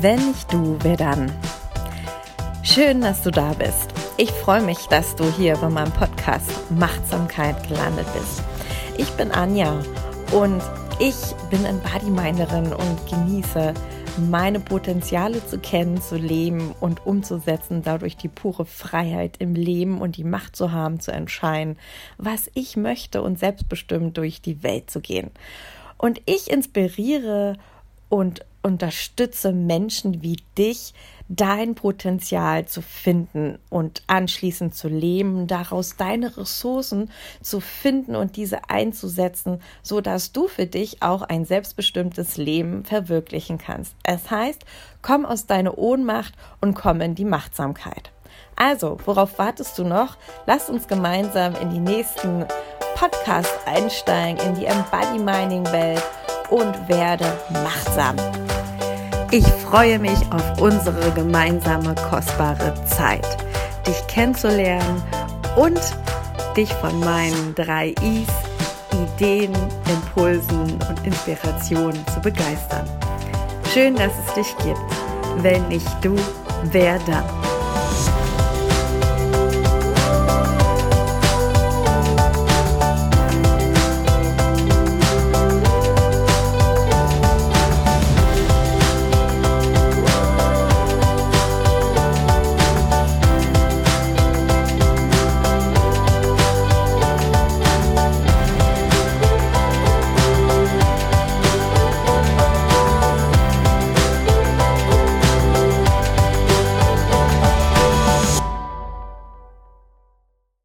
Wenn nicht du, wer dann? Schön, dass du da bist. Ich freue mich, dass du hier bei meinem Podcast Machtsamkeit gelandet bist. Ich bin Anja und ich bin Embodymeinderin und genieße meine Potenziale zu kennen, zu leben und umzusetzen, dadurch die pure Freiheit im Leben und die Macht zu haben, zu entscheiden, was ich möchte und selbstbestimmt durch die Welt zu gehen. Und ich inspiriere und unterstütze Menschen wie dich, dein Potenzial zu finden und anschließend zu leben, daraus deine Ressourcen zu finden und diese einzusetzen, so dass du für dich auch ein selbstbestimmtes Leben verwirklichen kannst. Es heißt, komm aus deiner Ohnmacht und komm in die Machtsamkeit. Also, worauf wartest du noch? Lass uns gemeinsam in die nächsten Podcasts einsteigen, in die Embody Mining Welt und werde machtsam. Ich freue mich auf unsere gemeinsame kostbare Zeit, dich kennenzulernen und dich von meinen drei Is, Ideen, Impulsen und Inspirationen zu begeistern. Schön, dass es dich gibt. Wenn nicht du, wer dann?